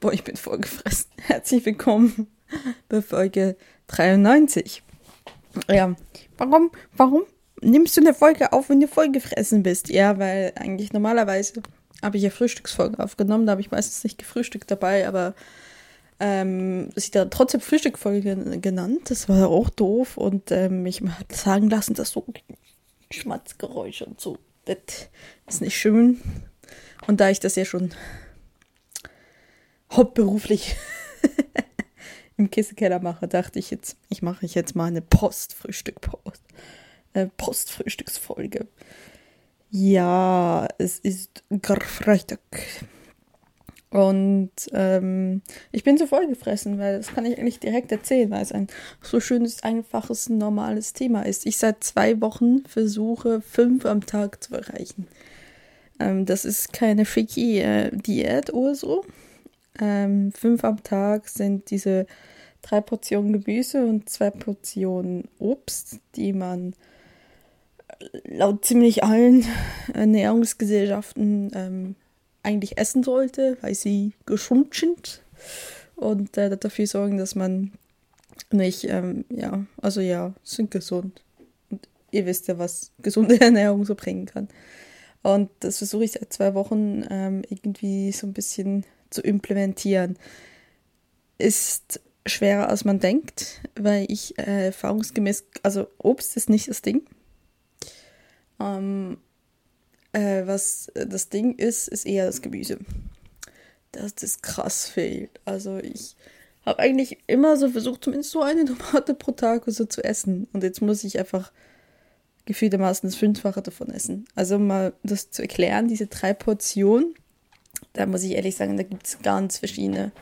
Boah, ich bin vollgefressen. Herzlich willkommen bei Folge 93. Ja, warum, warum nimmst du eine Folge auf, wenn du vollgefressen bist? Ja, weil eigentlich normalerweise habe ich ja Frühstücksfolge aufgenommen, da habe ich meistens nicht gefrühstückt dabei, aber ähm, sie da trotzdem Frühstückfolge genannt. Das war auch doof und ähm, ich hat sagen lassen, dass so Schmatzgeräusche und so, das ist nicht schön. Und da ich das ja schon hauptberuflich im Kissenkeller mache, dachte ich jetzt, ich mache jetzt mal eine Postfrühstück-Post. Äh, Postfrühstücksfolge. Ja, es ist Freitag. Und ähm, ich bin so vollgefressen, weil das kann ich eigentlich direkt erzählen, weil es ein so schönes, einfaches, normales Thema ist. Ich seit zwei Wochen versuche, fünf am Tag zu erreichen. Ähm, das ist keine freaky äh, Diät oder so. Ähm, fünf am Tag sind diese drei Portionen Gemüse und zwei Portionen Obst, die man laut ziemlich allen Ernährungsgesellschaften ähm, eigentlich essen sollte, weil sie gesund sind und äh, dafür sorgen, dass man nicht, ähm, ja, also ja, sind gesund. Und ihr wisst ja, was gesunde Ernährung so bringen kann. Und das versuche ich seit zwei Wochen ähm, irgendwie so ein bisschen zu implementieren. Ist schwerer als man denkt, weil ich äh, erfahrungsgemäß, also Obst ist nicht das Ding. Ähm, äh, was das Ding ist, ist eher das Gemüse. Dass das krass fehlt. Also ich habe eigentlich immer so versucht, zumindest so eine Tomate pro Tag so zu essen. Und jetzt muss ich einfach gefühltermaßen das Fünffache davon essen. Also mal das zu erklären, diese drei Portionen, da muss ich ehrlich sagen, da gibt es ganz verschiedene,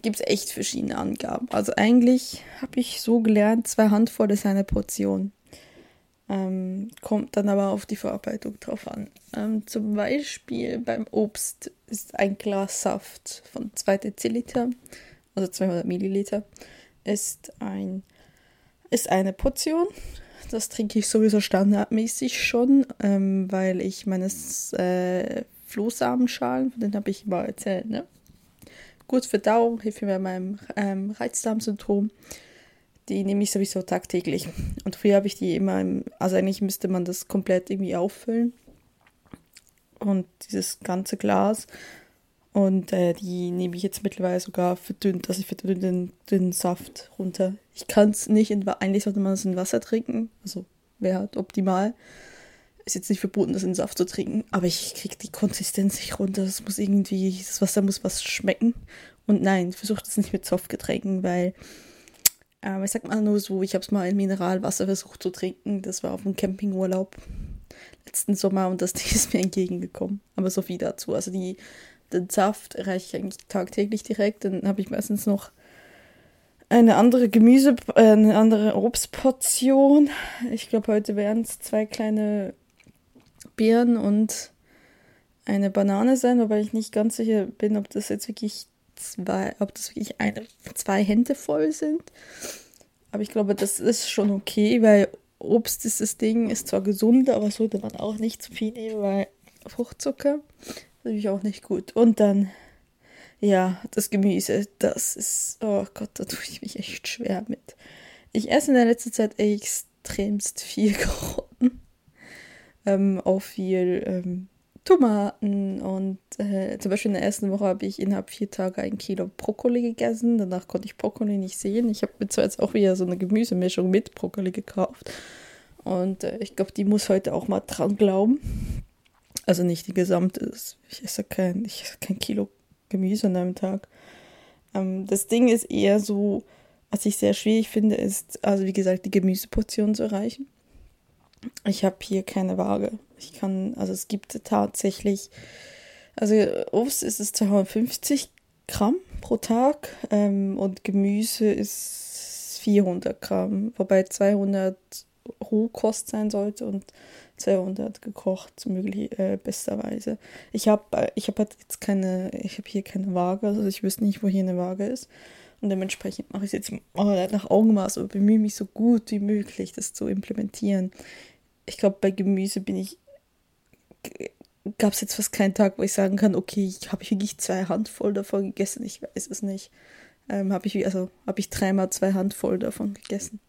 gibt es echt verschiedene Angaben. Also eigentlich habe ich so gelernt, zwei Handvoll ist eine Portion. Ähm, kommt dann aber auf die Verarbeitung drauf an. Ähm, zum Beispiel beim Obst ist ein Glas Saft von 2 Deziliter, also 200 Milliliter, ist, ein, ist eine Portion. Das trinke ich sowieso standardmäßig schon, ähm, weil ich meines äh, Flohsamenschalen, von denen habe ich mal erzählt, ne? Gut Verdauung, hilft mir bei meinem ähm, Reizdarmsyndrom. syndrom die nehme ich sowieso tagtäglich. Und früher habe ich die immer, im, also eigentlich müsste man das komplett irgendwie auffüllen. Und dieses ganze Glas. Und äh, die nehme ich jetzt mittlerweile sogar verdünnt, also ich verdünne den, den Saft runter. Ich kann es nicht, in, eigentlich sollte man es in Wasser trinken, also wäre halt optimal. Ist jetzt nicht verboten, das in Saft zu trinken, aber ich kriege die Konsistenz nicht runter. Das muss irgendwie, das Wasser muss was schmecken. Und nein, versucht es nicht mit Softgetränken, weil ähm, ich sag mal nur so, ich habe es mal in Mineralwasser versucht zu trinken. Das war auf dem Campingurlaub letzten Sommer und das Ding ist mir entgegengekommen. Aber so viel dazu. Also die, den Saft erreiche ich eigentlich tagtäglich direkt. Dann habe ich meistens noch eine andere Gemüse, eine andere Obstportion. Ich glaube, heute wären es zwei kleine Beeren und eine Banane sein, wobei ich nicht ganz sicher bin, ob das jetzt wirklich zwei, ob das wirklich eine, zwei Hände voll sind. Aber ich glaube, das ist schon okay, weil Obst ist das Ding, ist zwar gesund, aber sollte man auch nicht zu viel nehmen, weil Fruchtzucker natürlich auch nicht gut. Und dann, ja, das Gemüse, das ist, oh Gott, da tue ich mich echt schwer mit. Ich esse in der letzten Zeit extremst viel Karotten. Ähm, auch viel ähm, Tomaten und äh, zum Beispiel in der ersten Woche habe ich innerhalb vier Tage ein Kilo Brokkoli gegessen. Danach konnte ich Brokkoli nicht sehen. Ich habe mir zwar jetzt auch wieder so eine Gemüsemischung mit Brokkoli gekauft. Und äh, ich glaube, die muss heute auch mal dran glauben. Also nicht die gesamte. Ich esse kein, ich esse kein Kilo Gemüse an einem Tag. Ähm, das Ding ist eher so, was ich sehr schwierig finde, ist, also wie gesagt, die Gemüseportion zu erreichen. Ich habe hier keine Waage. Ich kann, also es gibt tatsächlich, also Obst ist es 250 Gramm pro Tag ähm, und Gemüse ist 400 Gramm, wobei 200 Rohkost sein sollte und 200 gekocht, möglich äh, besterweise. Ich habe äh, ich hab halt jetzt keine, ich habe hier keine Waage, also ich wüsste nicht, wo hier eine Waage ist. Und dementsprechend mache ich es jetzt nach Augenmaß und bemühe mich so gut wie möglich, das zu implementieren. Ich glaube, bei Gemüse bin ich gab es jetzt fast keinen Tag, wo ich sagen kann, okay, ich habe wirklich zwei Handvoll davon gegessen. Ich weiß es nicht. Ähm, habe ich, also habe ich dreimal zwei Handvoll davon gegessen.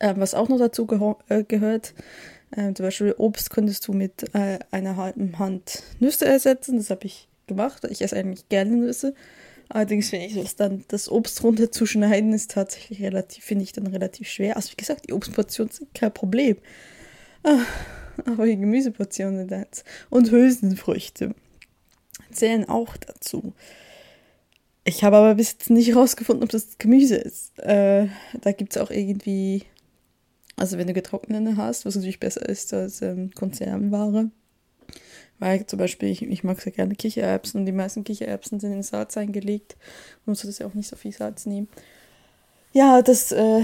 Ähm, was auch noch dazu äh, gehört, ähm, zum Beispiel Obst könntest du mit äh, einer halben Hand Nüsse ersetzen. Das habe ich gemacht. Ich esse eigentlich gerne Nüsse. Allerdings finde ich es dann, das Obst runterzuschneiden, ist tatsächlich relativ, finde ich dann relativ schwer. Also wie gesagt, die Obstportionen sind kein Problem. Ah, aber die Gemüseportionen jetzt. Und Hülsenfrüchte zählen auch dazu. Ich habe aber bis jetzt nicht herausgefunden, ob das Gemüse ist. Äh, da gibt es auch irgendwie, also wenn du getrocknete hast, was natürlich besser ist als ähm, Konservenware. Weil zum Beispiel, ich, ich mag sehr gerne Kichererbsen und die meisten Kichererbsen sind in Salz eingelegt. Man muss das ja auch nicht so viel Salz nehmen. Ja, das, äh,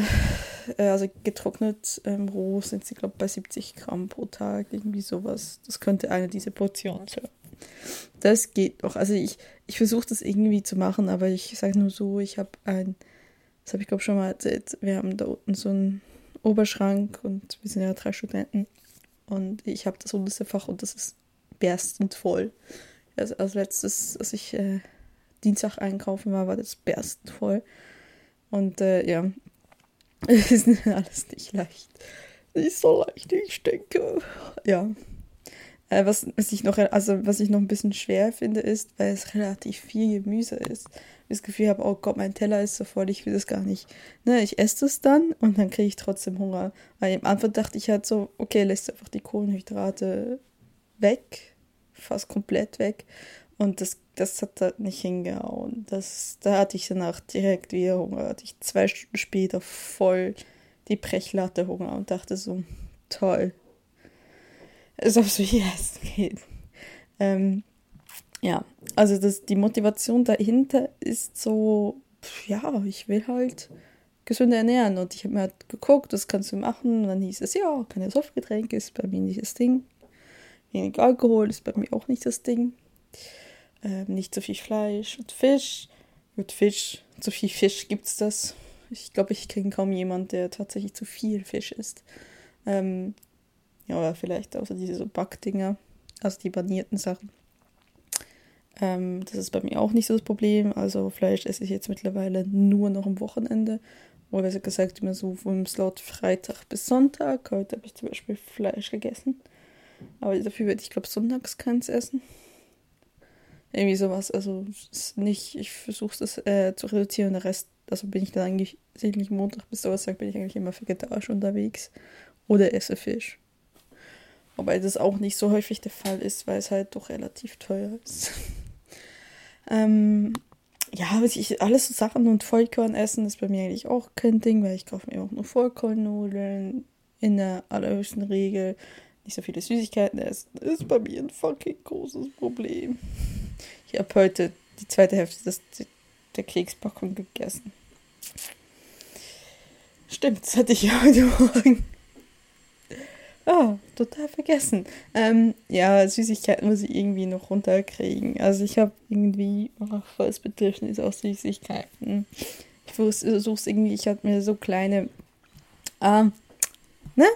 also getrocknet ähm, roh sind sie, glaube ich, bei 70 Gramm pro Tag, irgendwie sowas. Das könnte eine dieser Portionen sein. Das geht noch. Also ich, ich versuche das irgendwie zu machen, aber ich sage nur so, ich habe ein, das habe ich glaube schon mal erzählt, wir haben da unten so einen Oberschrank und wir sind ja drei Studenten und ich habe das unterste Fach und das ist berstend voll. Also als letztes, als ich äh, Dienstag einkaufen war, war das berstend voll. Und äh, ja, es ist alles nicht leicht. Nicht so leicht, ich denke. Ja. Äh, was, was ich noch, also was ich noch ein bisschen schwer finde, ist, weil es relativ viel Gemüse ist. Das Gefühl habe, oh Gott, mein Teller ist so voll, ich will das gar nicht. Ne, ich esse das dann und dann kriege ich trotzdem Hunger. Weil am Anfang dachte ich halt so, okay, lässt einfach die Kohlenhydrate weg, fast komplett weg. Und das, das hat da nicht hingehauen. Das, da hatte ich danach direkt wieder Hunger. Hatte ich zwei Stunden später voll die Brechlatte Hunger und dachte so, toll. Als ob es wie es geht. Ähm, ja, also das, die Motivation dahinter ist so, ja, ich will halt gesünder ernähren. Und ich habe mir halt geguckt, das kannst du machen. Und dann hieß es, ja, keine Softgetränke ist bei mir nicht das Ding. Wenig Alkohol ist bei mir auch nicht das Ding. Ähm, nicht so viel Fleisch und Fisch. Gut, Fisch, zu viel Fisch gibt's das. Ich glaube, ich kenne kaum jemanden, der tatsächlich zu viel Fisch isst. Ähm, ja, oder vielleicht außer diese so Backdinger, also die panierten Sachen. Ähm, das ist bei mir auch nicht so das Problem. Also Fleisch esse ich jetzt mittlerweile nur noch am Wochenende. Oder besser gesagt immer so vom Slot Freitag bis Sonntag. Heute habe ich zum Beispiel Fleisch gegessen. Aber dafür werde ich, glaube sonntags keins essen. Irgendwie sowas. Also nicht, ich versuche das äh, zu reduzieren. Der Rest, also bin ich dann eigentlich sicherlich Montag bis Donnerstag bin ich eigentlich immer vegetarisch unterwegs. Oder esse Fisch. Wobei das auch nicht so häufig der Fall ist, weil es halt doch relativ teuer ist. ähm, ja, ich, alles so Sachen und Vollkorn essen ist bei mir eigentlich auch kein Ding, weil ich kaufe mir auch nur Vollkornnudeln in der allerhöchsten Regel. Nicht so viele Süßigkeiten essen ist bei mir ein fucking großes Problem. Ich habe heute die zweite Hälfte des, der Kekspackung gegessen. Stimmt, das hatte ich ja heute Morgen. Oh, total vergessen. Ähm, ja, Süßigkeiten muss ich irgendwie noch runterkriegen. Also ich habe irgendwie oh, volles Bedürfnis auf Süßigkeiten. Ich versuche es irgendwie, ich habe mir so kleine, ähm, ne?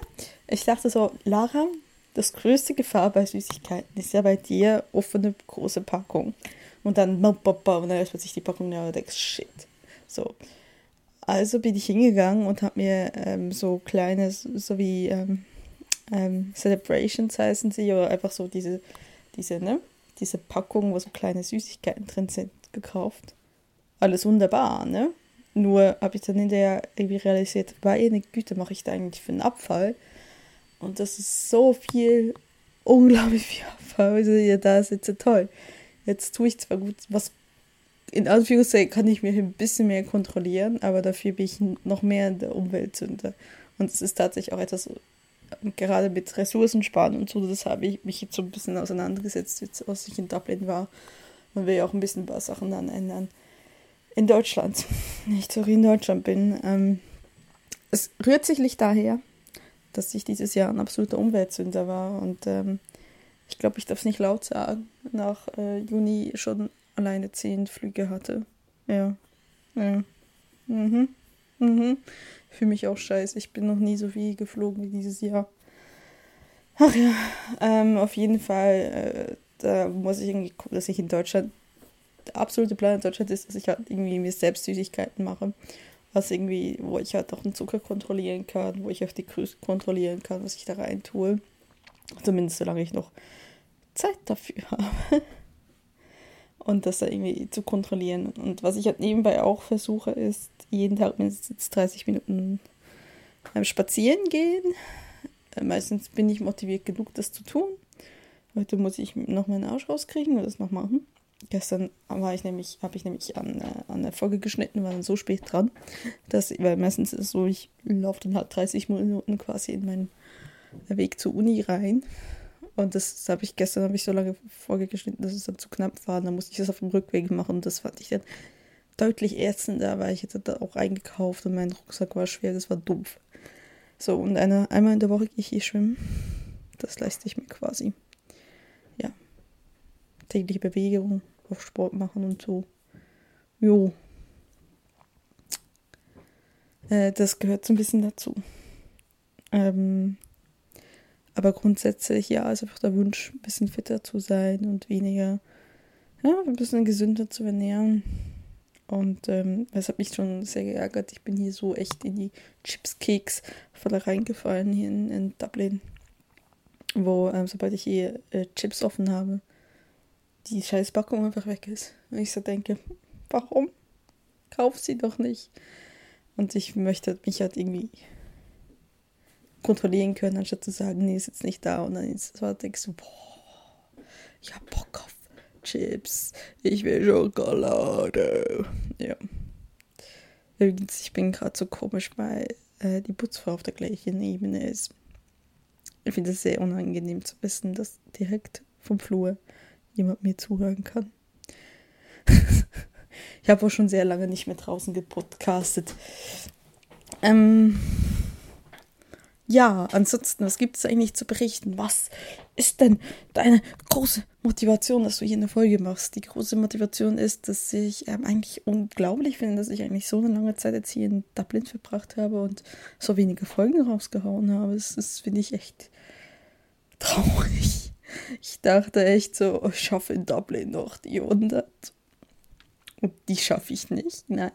Ich dachte so, Lara, das größte Gefahr bei Süßigkeiten ist ja bei dir offene große Packung. Und dann, und dann öffnet sich die Packung und denkst, shit. So. Also bin ich hingegangen und habe mir ähm, so kleine, so wie, ähm, ähm, Celebrations heißen sie, oder einfach so diese, diese, ne, diese Packung, wo so kleine Süßigkeiten drin sind, gekauft. Alles wunderbar, ne? Nur habe ich dann hinterher irgendwie realisiert, meine Güte, mache ich da eigentlich für einen Abfall? Und das ist so viel, unglaublich viel Abfall. Also, ja, da ist jetzt so toll. Jetzt tue ich zwar gut, was in Anführungszeichen kann ich mir ein bisschen mehr kontrollieren, aber dafür bin ich noch mehr in der Umweltsünde. Und es ist tatsächlich auch etwas, gerade mit Ressourcen sparen und so, das habe ich mich jetzt so ein bisschen auseinandergesetzt, jetzt, als ich in Dublin war. Man will ja auch ein bisschen ein paar Sachen dann ändern. In Deutschland, nicht so wie in Deutschland bin. Ähm, es rührt sicherlich daher, dass ich dieses Jahr ein absoluter Umweltsünder war und ähm, ich glaube, ich darf es nicht laut sagen, nach äh, Juni schon alleine zehn Flüge hatte. Ja. ja. Mhm. Mhm. Fühle mich auch scheiße. Ich bin noch nie so viel geflogen wie dieses Jahr. Ach ja, ähm, auf jeden Fall, äh, da muss ich irgendwie gucken, dass ich in Deutschland, der absolute Plan in Deutschland ist, dass ich halt irgendwie mir selbst Süßigkeiten mache. Was irgendwie, wo ich halt auch den Zucker kontrollieren kann, wo ich auch die Größe kontrollieren kann, was ich da rein tue. Zumindest solange ich noch Zeit dafür habe. Und das da irgendwie zu kontrollieren. Und was ich halt nebenbei auch versuche, ist, jeden Tag mindestens 30 Minuten beim Spazieren gehen. Äh, meistens bin ich motiviert genug, das zu tun. Heute muss ich noch meinen Arsch rauskriegen und das noch machen. Gestern war ich nämlich, habe ich nämlich an, äh, an der Folge geschnitten, war dann so spät dran, dass, weil meistens ist es so, ich laufe dann halt 30 Minuten quasi in meinen Weg zur Uni rein. Und das habe ich gestern habe ich so lange Folge geschnitten, dass es dann zu knapp war. Und dann musste ich das auf dem Rückweg machen. Und das fand ich dann deutlich ätzender, weil ich jetzt da auch eingekauft und mein Rucksack war schwer, das war doof. So, und eine, einmal in der Woche gehe ich hier schwimmen. Das leiste ich mir quasi. Ja. Tägliche Bewegung, auf Sport machen und so. Jo. Äh, das gehört so ein bisschen dazu. Ähm, aber grundsätzlich, ja, ist einfach der Wunsch, ein bisschen fitter zu sein und weniger, ja, ein bisschen gesünder zu ernähren. Und ähm, das hat mich schon sehr geärgert. Ich bin hier so echt in die Chips-Keks voll reingefallen hier in, in Dublin. Wo, ähm, sobald ich hier äh, Chips offen habe, die scheiß Packung einfach weg ist. Und ich so denke, warum? Kauf sie doch nicht. Und ich möchte mich halt irgendwie kontrollieren können, anstatt zu sagen, nee, ist jetzt nicht da. Und dann ist so, denkst du, boah, ich hab Bock auf Chips, ich will Schokolade. Ja. Übrigens, ich bin gerade so komisch, weil äh, die Putzfrau auf der gleichen Ebene ist. Ich finde es sehr unangenehm zu wissen, dass direkt vom Flur jemand mir zuhören kann. ich habe auch schon sehr lange nicht mehr draußen gepodcastet. Ähm, ja, ansonsten, was gibt es eigentlich zu berichten? Was ist denn deine große Motivation, dass du hier eine Folge machst? Die große Motivation ist, dass ich ähm, eigentlich unglaublich finde, dass ich eigentlich so eine lange Zeit jetzt hier in Dublin verbracht habe und so wenige Folgen rausgehauen habe. Das, das finde ich echt traurig. Ich dachte echt so, oh, ich schaffe in Dublin noch die 100. Und die schaffe ich nicht. Nein.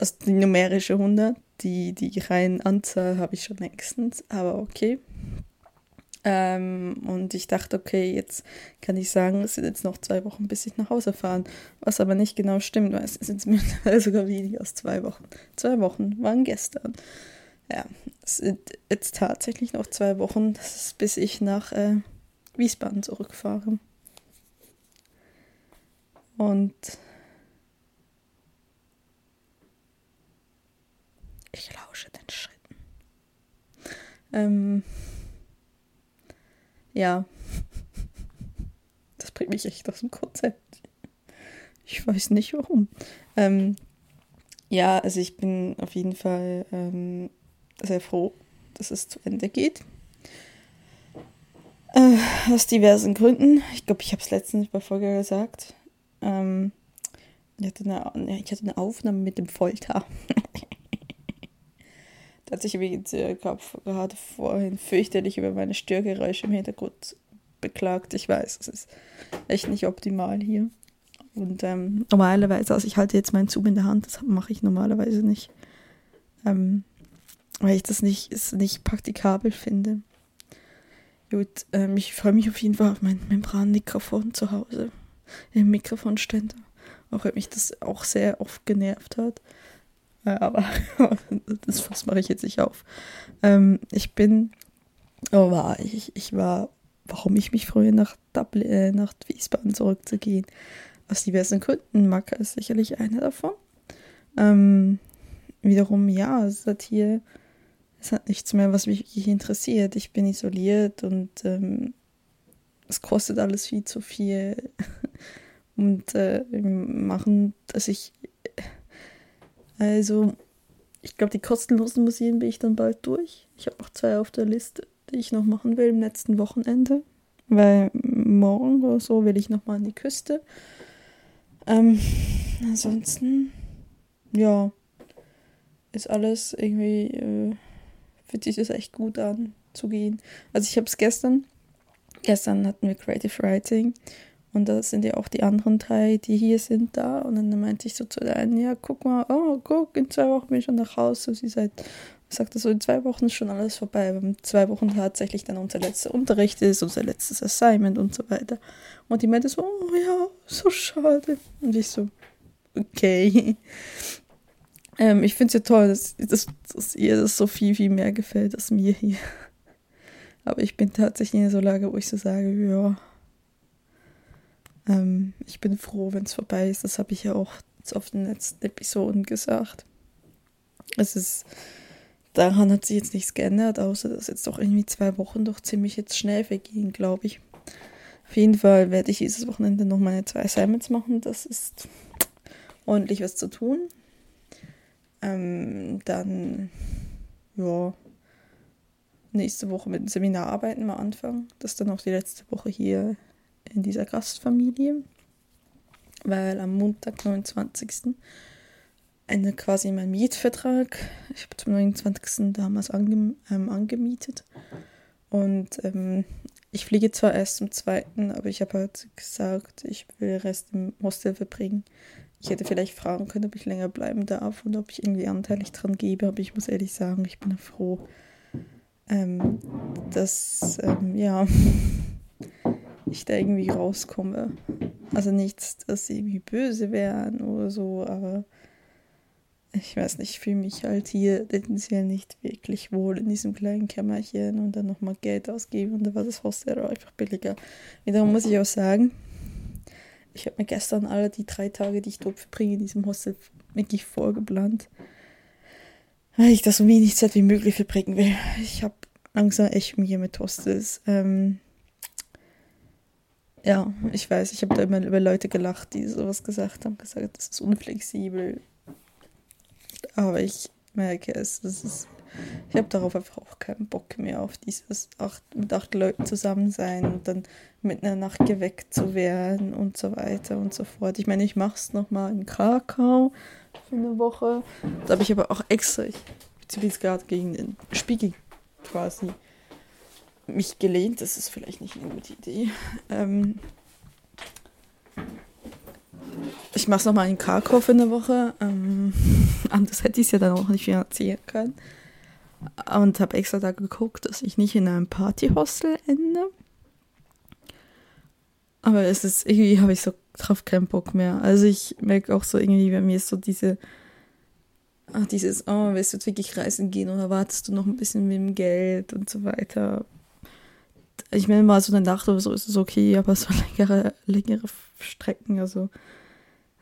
Ist die numerische 100 die, die reine Anzahl habe ich schon längstens, aber okay. Ähm, und ich dachte, okay, jetzt kann ich sagen, es sind jetzt noch zwei Wochen, bis ich nach Hause fahre. Was aber nicht genau stimmt, weil es sind mittlerweile sogar weniger als zwei Wochen. Zwei Wochen waren gestern. Ja, es sind jetzt tatsächlich noch zwei Wochen, das ist, bis ich nach äh, Wiesbaden zurückfahre. Und Ich lausche den Schritten. Ähm, ja. Das bringt mich echt aus dem Konzept. Ich weiß nicht warum. Ähm, ja, also ich bin auf jeden Fall ähm, sehr froh, dass es zu Ende geht. Äh, aus diversen Gründen. Ich glaube, ich habe es letztens bei Folge gesagt. Ähm, ich, hatte eine, ich hatte eine Aufnahme mit dem Folter. Da hat sich übrigens äh, gerade vorhin fürchterlich über meine Störgeräusche im Hintergrund beklagt. Ich weiß, es ist echt nicht optimal hier. Und ähm, normalerweise, also ich halte jetzt meinen Zoom in der Hand, das mache ich normalerweise nicht. Ähm, weil ich das nicht, ist nicht praktikabel finde. Gut, ähm, ich freue mich auf jeden Fall auf mein Membranmikrofon zu Hause. Im Mikrofonständer. Auch wenn mich das auch sehr oft genervt hat. Aber das Fass mache ich jetzt nicht auf. Ähm, ich bin, oh, war ich, ich war, warum ich mich freue, nach, Dublin, äh, nach Wiesbaden zurückzugehen. Aus diversen Gründen. Macca ist sicherlich einer davon. Ähm, wiederum, ja, es hat hier, es hat nichts mehr, was mich wirklich interessiert. Ich bin isoliert und ähm, es kostet alles viel zu viel. und äh, machen, dass ich also, ich glaube, die kostenlosen Museen bin ich dann bald durch. Ich habe noch zwei auf der Liste, die ich noch machen will im letzten Wochenende. Weil morgen oder so will ich nochmal an die Küste. Ähm, ansonsten, ja, ist alles irgendwie, äh, fühlt sich das echt gut an. zu gehen. Also ich habe es gestern, gestern hatten wir Creative Writing und da sind ja auch die anderen drei, die hier sind, da. Und dann meinte ich so zu der einen, ja, guck mal, oh, guck, in zwei Wochen bin ich schon nach Hause. Sie sagt, sagte so, in zwei Wochen ist schon alles vorbei, weil in zwei Wochen tatsächlich dann unser letzter Unterricht ist, unser letztes Assignment und so weiter. Und die meinte so, oh ja, so schade. Und ich so, okay. Ähm, ich finde es ja toll, dass, dass, dass ihr das so viel, viel mehr gefällt als mir hier. Aber ich bin tatsächlich in so Lage, wo ich so sage, ja, ähm, ich bin froh, wenn es vorbei ist. Das habe ich ja auch auf den letzten Episoden gesagt. Es ist, daran hat sich jetzt nichts geändert, außer dass jetzt doch irgendwie zwei Wochen doch ziemlich jetzt schnell vergehen, glaube ich. Auf jeden Fall werde ich dieses Wochenende noch meine zwei Assignments machen. Das ist ordentlich was zu tun. Ähm, dann, ja, nächste Woche mit Seminararbeiten mal anfangen. Das ist dann auch die letzte Woche hier in dieser Gastfamilie, weil am Montag, 29. Ende quasi mein Mietvertrag. Ich habe zum 29. damals ange ähm, angemietet. Und ähm, ich fliege zwar erst zum zweiten, aber ich habe halt gesagt, ich will den Rest im Hostel verbringen. Ich hätte vielleicht fragen können, ob ich länger bleiben darf und ob ich irgendwie anteilig dran gebe, aber ich muss ehrlich sagen, ich bin froh, ähm, dass, ähm, ja, ich da irgendwie rauskomme. Also nichts, dass sie irgendwie böse wären oder so, aber ich weiß nicht, ich fühle mich halt hier tendenziell nicht wirklich wohl in diesem kleinen Kämmerchen und dann nochmal Geld ausgeben und da war das Hostel einfach billiger. Wiederum muss ich auch sagen, ich habe mir gestern alle die drei Tage, die ich dort verbringe, in diesem Hostel wirklich vorgeplant, weil ich das so wenig Zeit wie möglich verbringen will. Ich habe langsam echt Mühe mit Hostels. Ähm, ja, ich weiß, ich habe da immer über Leute gelacht, die sowas gesagt haben, gesagt, das ist unflexibel. Aber ich merke es, das ist, ich habe darauf einfach auch keinen Bock mehr auf dieses acht, mit acht Leuten zusammen sein und dann mit einer Nacht geweckt zu werden und so weiter und so fort. Ich meine, ich mache es nochmal in Krakau für eine Woche. Da habe ich aber auch extra, ich bin gerade gegen den Spiegel quasi mich gelehnt. Das ist vielleicht nicht eine gute Idee. Ähm ich mache es nochmal in Krakau für eine Woche. Ähm anders hätte ich es ja dann auch nicht finanzieren können. Und habe extra da geguckt, dass ich nicht in einem Partyhostel ende. Aber es ist irgendwie, habe ich so drauf keinen Bock mehr. Also ich merke auch so irgendwie, bei mir ist so diese, ach, dieses, oh, willst du jetzt wirklich reisen gehen oder wartest du noch ein bisschen mit dem Geld und so weiter ich meine mal so eine Nacht oder so ist es okay, aber so längere, längere Strecken, also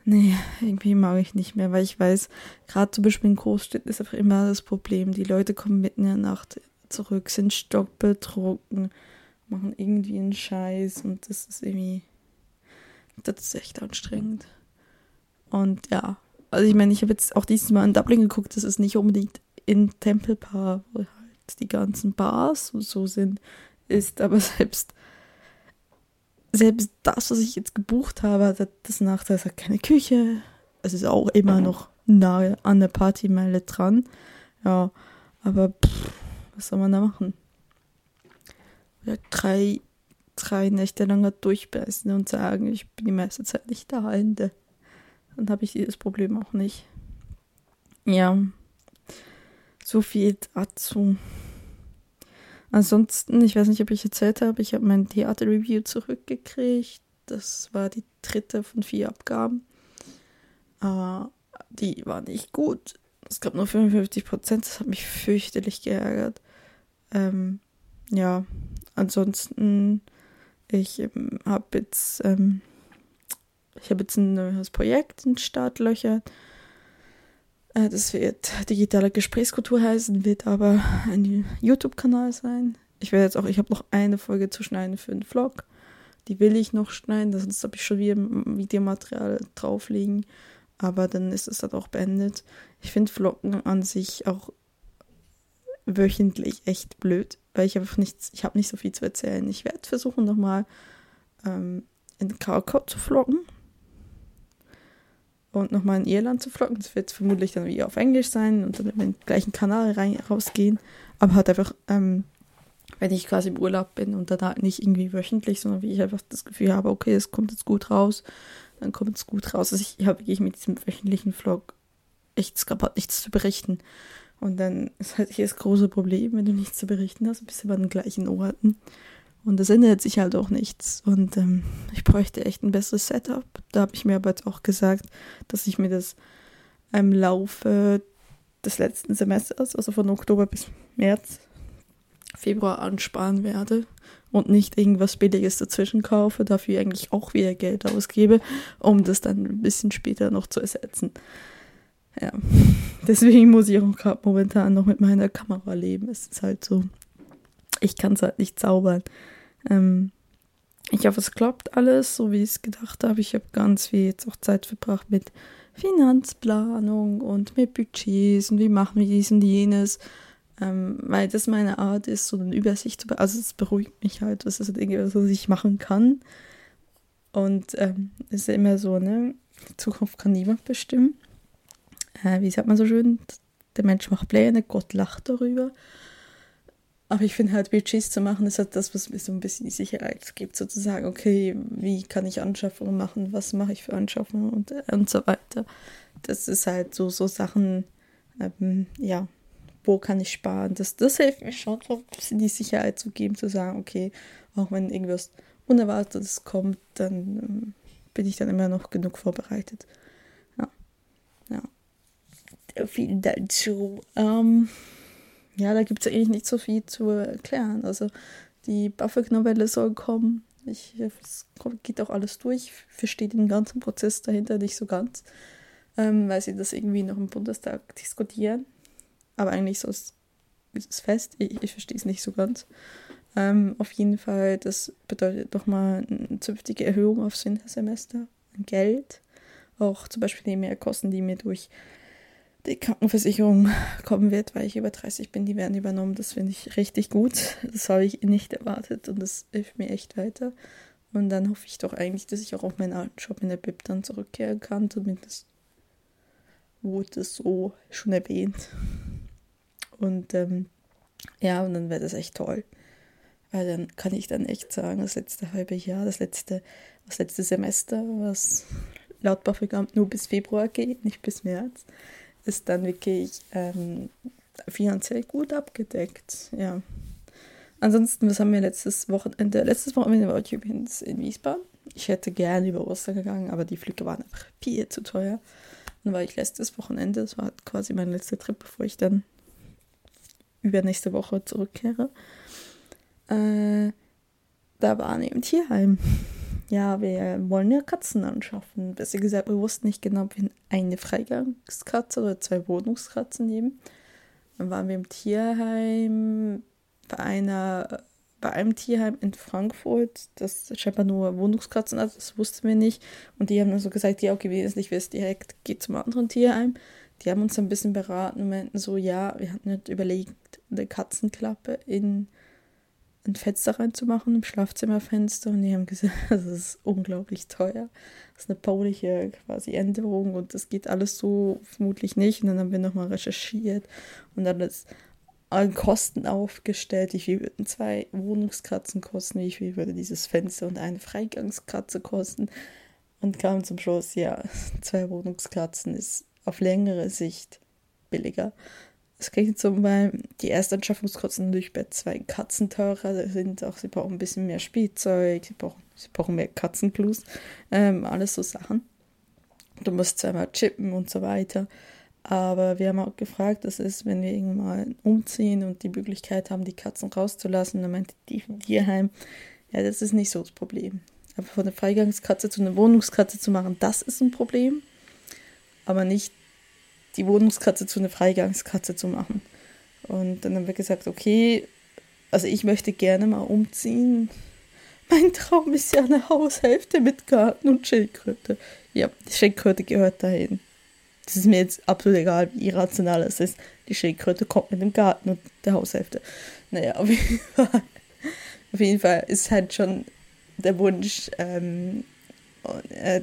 nee, irgendwie mag ich nicht mehr, weil ich weiß, gerade zum Beispiel in Großstädten ist einfach immer das Problem, die Leute kommen mitten in der Nacht zurück, sind stockbetrunken, machen irgendwie einen Scheiß und das ist irgendwie, das ist echt anstrengend. Und ja, also ich meine, ich habe jetzt auch dieses Mal in Dublin geguckt, das ist nicht unbedingt in Tempelbar, wo halt die ganzen Bars und so sind ist, aber selbst, selbst das, was ich jetzt gebucht habe, hat das Nachteil, es hat keine Küche. Es ist auch immer noch nahe an der Partymeile dran. Ja, aber pff, was soll man da machen? Ja, drei, drei Nächte lang durchbeißen und sagen, ich bin die meiste Zeit nicht da, Ende. Dann habe ich dieses Problem auch nicht. Ja, so viel dazu. Ansonsten, ich weiß nicht, ob ich erzählt habe, ich habe mein Theaterreview zurückgekriegt. Das war die dritte von vier Abgaben. Äh, die war nicht gut. Es gab nur 55 Prozent. Das hat mich fürchterlich geärgert. Ähm, ja, ansonsten, ich ähm, habe jetzt, ähm, ich jetzt ein neues Projekt in Startlöcher. Äh, das wird digitale Gesprächskultur heißen, wird aber ein YouTube-Kanal sein. Ich werde jetzt auch, ich habe noch eine Folge zu schneiden für den Vlog. Die will ich noch schneiden, sonst habe ich schon wieder Videomaterial drauflegen. Aber dann ist es dann auch beendet. Ich finde Vloggen an sich auch wöchentlich echt blöd, weil ich einfach nichts, ich habe nicht so viel zu erzählen. Ich werde versuchen nochmal ähm, in Krakau zu vloggen und nochmal in Irland zu vloggen. Das wird vermutlich dann wieder auf Englisch sein und dann in den gleichen Kanal rein, rausgehen. Aber halt einfach ähm, wenn ich quasi im Urlaub bin und dann halt nicht irgendwie wöchentlich, sondern wie ich einfach das Gefühl habe, okay, es kommt jetzt gut raus, dann kommt es gut raus. Also ich habe wirklich mit diesem wöchentlichen Vlog echt, es gab halt nichts zu berichten. Und dann ist halt hier das große Problem, wenn du nichts zu berichten hast, bist du bei den gleichen Orten. Und das ändert sich halt auch nichts. Und ähm, ich bräuchte echt ein besseres Setup. Da habe ich mir aber jetzt auch gesagt, dass ich mir das im Laufe des letzten Semesters, also von Oktober bis März, Februar ansparen werde und nicht irgendwas Billiges dazwischen kaufe, dafür eigentlich auch wieder Geld ausgebe, um das dann ein bisschen später noch zu ersetzen. Ja, deswegen muss ich auch gerade momentan noch mit meiner Kamera leben. Es ist halt so, ich kann es halt nicht zaubern. Ähm, ich hoffe, es klappt alles, so wie ich es gedacht habe. Ich habe ganz viel jetzt auch Zeit verbracht mit Finanzplanung und mit Budgets und wie machen wir dies und jenes. Ähm, weil das meine Art ist, so eine Übersicht zu Also es beruhigt mich halt, das ist was ich machen kann. Und ähm, es ist immer so, ne? Die Zukunft kann niemand bestimmen. Äh, wie sagt man so schön? Der Mensch macht Pläne, Gott lacht darüber. Aber ich finde halt, Budgets zu machen, ist halt das, was mir so ein bisschen die Sicherheit gibt, sozusagen, okay, wie kann ich Anschaffungen machen, was mache ich für Anschaffungen und, und so weiter. Das ist halt so, so Sachen, ähm, ja, wo kann ich sparen? Das, das hilft mir schon, so ein bisschen die Sicherheit zu geben, zu sagen, okay, auch wenn irgendwas Unerwartetes kommt, dann ähm, bin ich dann immer noch genug vorbereitet. Ja, ja. Vielen Dank, Joe. Ähm, ja, da gibt es eigentlich nicht so viel zu erklären. Also die Buffett-Novelle soll kommen. Ich, es geht auch alles durch. Ich verstehe den ganzen Prozess dahinter nicht so ganz, ähm, weil sie das irgendwie noch im Bundestag diskutieren. Aber eigentlich so ist, es fest. Ich, ich verstehe es nicht so ganz. Ähm, auf jeden Fall, das bedeutet nochmal eine zünftige Erhöhung aufs Wintersemester Geld. Auch zum Beispiel die Mehrkosten, die mir durch die Krankenversicherung kommen wird, weil ich über 30 bin, die werden übernommen. Das finde ich richtig gut. Das habe ich nicht erwartet und das hilft mir echt weiter. Und dann hoffe ich doch eigentlich, dass ich auch auf meinen alten Job in der BIP dann zurückkehren kann. Zumindest wurde es so schon erwähnt. Und ähm, ja, und dann wäre das echt toll. Weil dann kann ich dann echt sagen, das letzte halbe Jahr, das letzte, das letzte Semester, was laut BAföG nur bis Februar geht, nicht bis März, ist dann wirklich ähm, finanziell gut abgedeckt. Ja. Ansonsten, was haben wir letztes Wochenende? Letztes Wochenende war ich übrigens in Wiesbaden. Ich hätte gerne über Ostern gegangen, aber die Flüge waren einfach viel zu teuer. Dann war ich letztes Wochenende, das war quasi mein letzter Trip, bevor ich dann übernächste Woche zurückkehre. Äh, da wir im Tierheim ja, wir wollen ja Katzen anschaffen. Besser gesagt, wir wussten nicht genau, ob wir eine Freigangskatze oder zwei Wohnungskatzen nehmen. Dann waren wir im Tierheim bei einer bei einem Tierheim in Frankfurt, das scheinbar nur Wohnungskatzen hat, das wussten wir nicht. Und die haben dann so gesagt, ja, okay, wesentlich es direkt, geht zum anderen Tierheim. Die haben uns ein bisschen beraten und meinten so, ja, wir hatten nicht überlegt, eine Katzenklappe in ein Fenster reinzumachen im Schlafzimmerfenster und die haben gesagt, das ist unglaublich teuer. Das ist eine bauliche quasi Änderung und das geht alles so vermutlich nicht. Und dann haben wir nochmal recherchiert und dann ist an Kosten aufgestellt, wie viel würden zwei Wohnungskatzen kosten, wie viel würde dieses Fenster und eine Freigangskatze kosten und kam zum Schluss, ja, zwei Wohnungskatzen ist auf längere Sicht billiger. Es klingt so, weil die Erstanschaffungskosten natürlich bei zwei Katzen teurer sind. Auch sie brauchen ein bisschen mehr Spielzeug, sie brauchen, sie brauchen mehr Katzenclus, ähm, alles so Sachen. Du musst zweimal chippen und so weiter. Aber wir haben auch gefragt, das ist, wenn wir irgendwann umziehen und die Möglichkeit haben, die Katzen rauszulassen, dann meinte die vom Tierheim, ja, das ist nicht so das Problem. Aber von der Freigangskatze zu einer Wohnungskatze zu machen, das ist ein Problem. Aber nicht die Wohnungskatze zu einer Freigangskatze zu machen. Und dann haben wir gesagt, okay, also ich möchte gerne mal umziehen. Mein Traum ist ja eine Haushälfte mit Garten und Schildkröte. Ja, die Schildkröte gehört dahin. Das ist mir jetzt absolut egal, wie irrational es ist. Die Schildkröte kommt mit dem Garten und der Haushälfte. Naja, auf jeden Fall, auf jeden Fall ist halt schon der Wunsch, ähm, äh,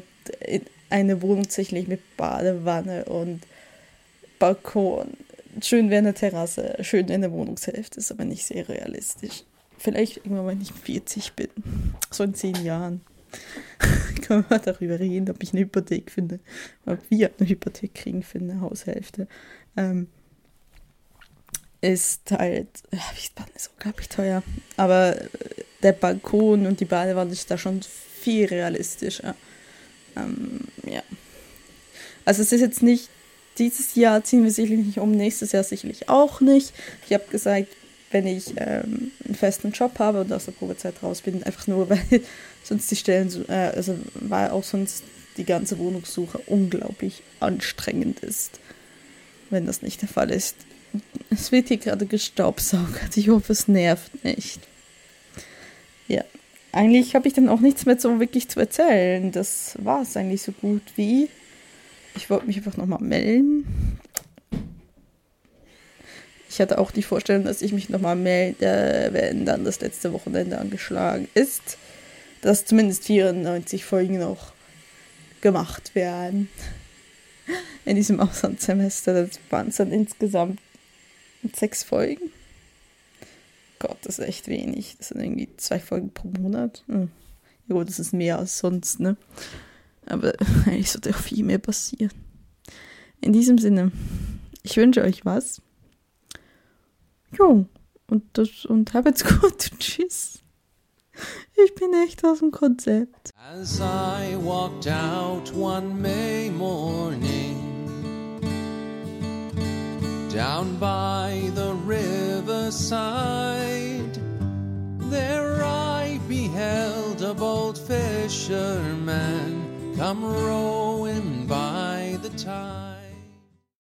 eine Wohnung sicherlich mit Badewanne und Balkon. Schön wäre eine Terrasse, schön wäre eine Wohnungshälfte, ist aber nicht sehr realistisch. vielleicht irgendwann, wenn ich 40 bin, so in zehn Jahren, können wir darüber reden, ob ich eine Hypothek finde, ob wir eine Hypothek kriegen für eine Haushälfte. Ähm, ist halt, ja, Wiesbaden ist unglaublich teuer, aber der Balkon und die Badewanne ist da schon viel realistischer. Ähm, ja. Also es ist jetzt nicht, dieses Jahr ziehen wir sicherlich nicht um, nächstes Jahr sicherlich auch nicht. Ich habe gesagt, wenn ich ähm, einen festen Job habe und aus der Probezeit raus bin, einfach nur, weil sonst die Stellen, äh, also weil auch sonst die ganze Wohnungssuche unglaublich anstrengend ist, wenn das nicht der Fall ist. Es wird hier gerade gestaubsaugert. Ich hoffe, es nervt nicht. Ja, eigentlich habe ich dann auch nichts mehr so wirklich zu erzählen. Das war es eigentlich so gut wie. Ich wollte mich einfach nochmal melden. Ich hatte auch die Vorstellung, dass ich mich nochmal melde, wenn dann das letzte Wochenende angeschlagen ist. Dass zumindest 94 Folgen noch gemacht werden. In diesem Auslandssemester. Das waren es dann insgesamt sechs Folgen. Gott, das ist echt wenig. Das sind irgendwie zwei Folgen pro Monat. Hm. Gut, das ist mehr als sonst, ne? Aber eigentlich sollte auch viel mehr passieren. In diesem Sinne, ich wünsche euch was. Jo, und, das, und habt's gut. Tschüss. Ich bin echt aus dem Konzept. As I walked out one May morning Down by the riverside There I beheld a bold fisherman come rowing by the tide.